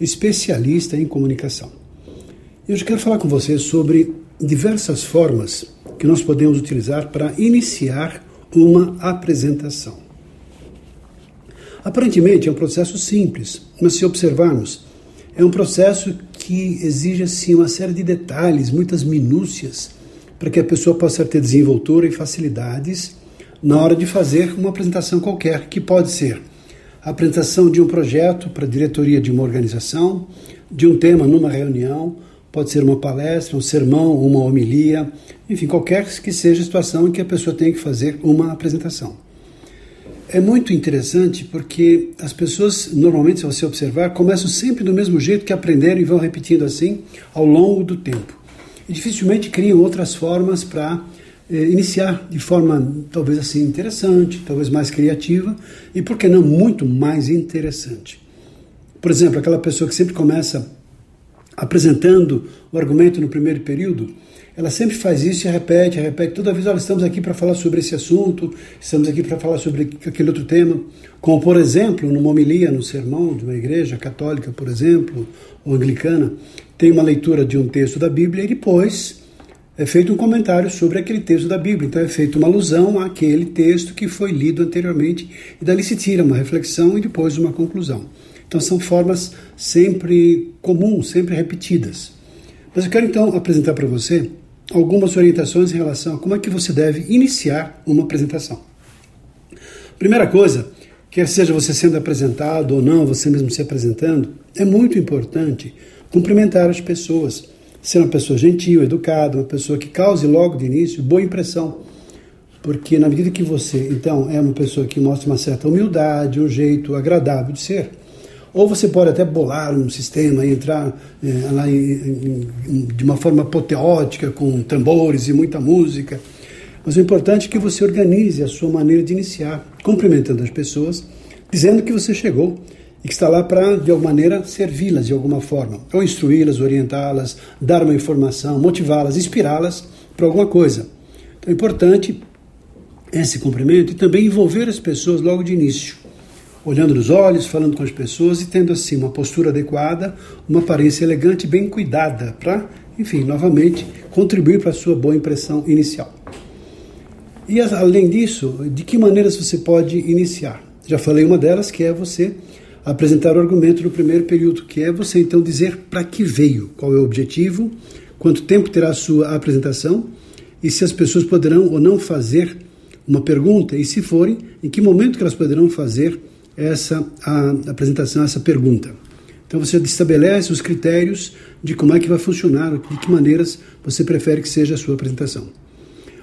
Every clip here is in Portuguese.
especialista em comunicação. E hoje quero falar com você sobre diversas formas que nós podemos utilizar para iniciar uma apresentação. Aparentemente é um processo simples, mas se observarmos, é um processo que exige assim uma série de detalhes, muitas minúcias, para que a pessoa possa ter desenvoltura e facilidades na hora de fazer uma apresentação qualquer, que pode ser apresentação de um projeto para a diretoria de uma organização, de um tema numa reunião, pode ser uma palestra, um sermão, uma homilia, enfim, qualquer que seja a situação em que a pessoa tem que fazer uma apresentação. É muito interessante porque as pessoas, normalmente, se você observar, começam sempre do mesmo jeito que aprenderam e vão repetindo assim ao longo do tempo. E dificilmente criam outras formas para iniciar de forma talvez assim interessante, talvez mais criativa e, por que não, muito mais interessante. Por exemplo, aquela pessoa que sempre começa apresentando o argumento no primeiro período, ela sempre faz isso e repete, repete. Toda vez, olha, estamos aqui para falar sobre esse assunto, estamos aqui para falar sobre aquele outro tema. Como, por exemplo, numa homilia, no sermão de uma igreja católica, por exemplo, ou anglicana, tem uma leitura de um texto da Bíblia e depois é feito um comentário sobre aquele texto da Bíblia. Então é feita uma alusão àquele texto que foi lido anteriormente e dali se tira uma reflexão e depois uma conclusão. Então são formas sempre comuns, sempre repetidas. Mas eu quero então apresentar para você algumas orientações em relação a como é que você deve iniciar uma apresentação. Primeira coisa, quer seja você sendo apresentado ou não, você mesmo se apresentando, é muito importante cumprimentar as pessoas ser uma pessoa gentil, educada, uma pessoa que cause logo de início boa impressão. Porque na medida que você, então, é uma pessoa que mostra uma certa humildade, um jeito agradável de ser, ou você pode até bolar um sistema e entrar é, lá em, em, de uma forma apoteótica, com tambores e muita música. Mas o importante é que você organize a sua maneira de iniciar, cumprimentando as pessoas, dizendo que você chegou e que está lá para, de alguma maneira, servi-las de alguma forma, ou instruí-las, orientá-las, dar uma informação, motivá-las, inspirá-las para alguma coisa. Então é importante esse cumprimento e também envolver as pessoas logo de início, olhando nos olhos, falando com as pessoas e tendo assim uma postura adequada, uma aparência elegante, bem cuidada, para, enfim, novamente contribuir para a sua boa impressão inicial. E além disso, de que maneiras você pode iniciar? Já falei uma delas, que é você apresentar o argumento no primeiro período, que é você então dizer para que veio, qual é o objetivo, quanto tempo terá a sua apresentação e se as pessoas poderão ou não fazer uma pergunta e se forem, em que momento que elas poderão fazer essa a apresentação, essa pergunta. Então você estabelece os critérios de como é que vai funcionar, de que maneiras você prefere que seja a sua apresentação.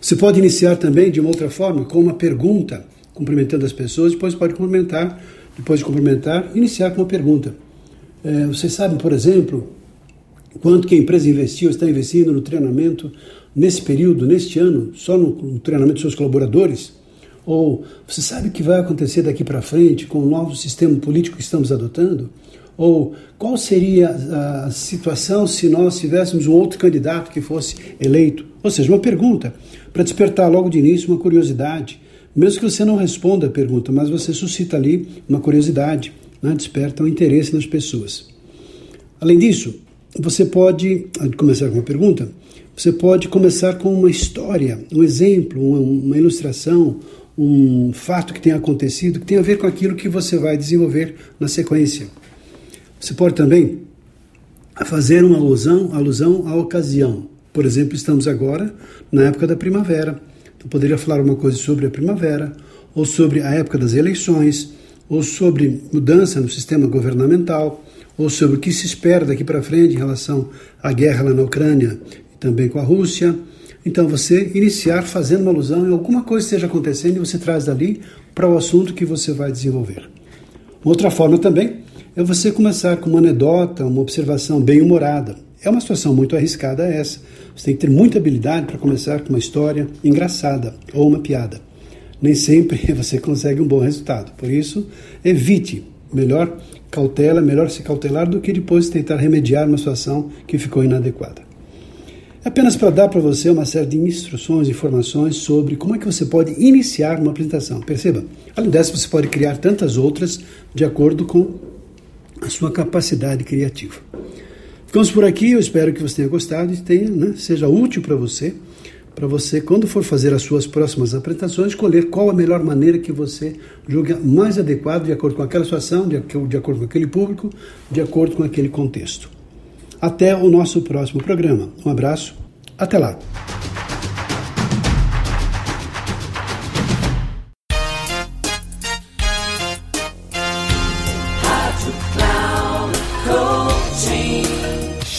Você pode iniciar também de uma outra forma, com uma pergunta, cumprimentando as pessoas, depois pode cumprimentar depois de cumprimentar, iniciar com uma pergunta. É, vocês sabem, por exemplo, quanto que a empresa investiu, está investindo no treinamento nesse período, neste ano, só no, no treinamento dos seus colaboradores? Ou você sabe o que vai acontecer daqui para frente com o novo sistema político que estamos adotando? Ou qual seria a situação se nós tivéssemos um outro candidato que fosse eleito? Ou seja, uma pergunta para despertar logo de início uma curiosidade, mesmo que você não responda a pergunta, mas você suscita ali uma curiosidade, né? desperta um interesse nas pessoas. Além disso, você pode começar com uma pergunta, você pode começar com uma história, um exemplo, uma, uma ilustração, um fato que tenha acontecido, que tem a ver com aquilo que você vai desenvolver na sequência. Você pode também fazer uma alusão, alusão à ocasião. Por exemplo, estamos agora na época da primavera. Eu poderia falar uma coisa sobre a primavera, ou sobre a época das eleições, ou sobre mudança no sistema governamental, ou sobre o que se espera daqui para frente em relação à guerra lá na Ucrânia e também com a Rússia. Então, você iniciar fazendo uma alusão em alguma coisa esteja acontecendo e você traz dali para o assunto que você vai desenvolver. Outra forma também é você começar com uma anedota, uma observação bem humorada. É uma situação muito arriscada essa. Você tem que ter muita habilidade para começar com uma história engraçada ou uma piada. Nem sempre você consegue um bom resultado. Por isso, evite. Melhor cautela, melhor se cautelar do que depois tentar remediar uma situação que ficou inadequada. É apenas para dar para você uma série de instruções, informações sobre como é que você pode iniciar uma apresentação. Perceba, além dessa, você pode criar tantas outras de acordo com a sua capacidade criativa. Ficamos por aqui, eu espero que você tenha gostado e tenha, né, seja útil para você, para você, quando for fazer as suas próximas apresentações, escolher qual a melhor maneira que você julga mais adequado de acordo com aquela situação, de, de acordo com aquele público, de acordo com aquele contexto. Até o nosso próximo programa. Um abraço, até lá.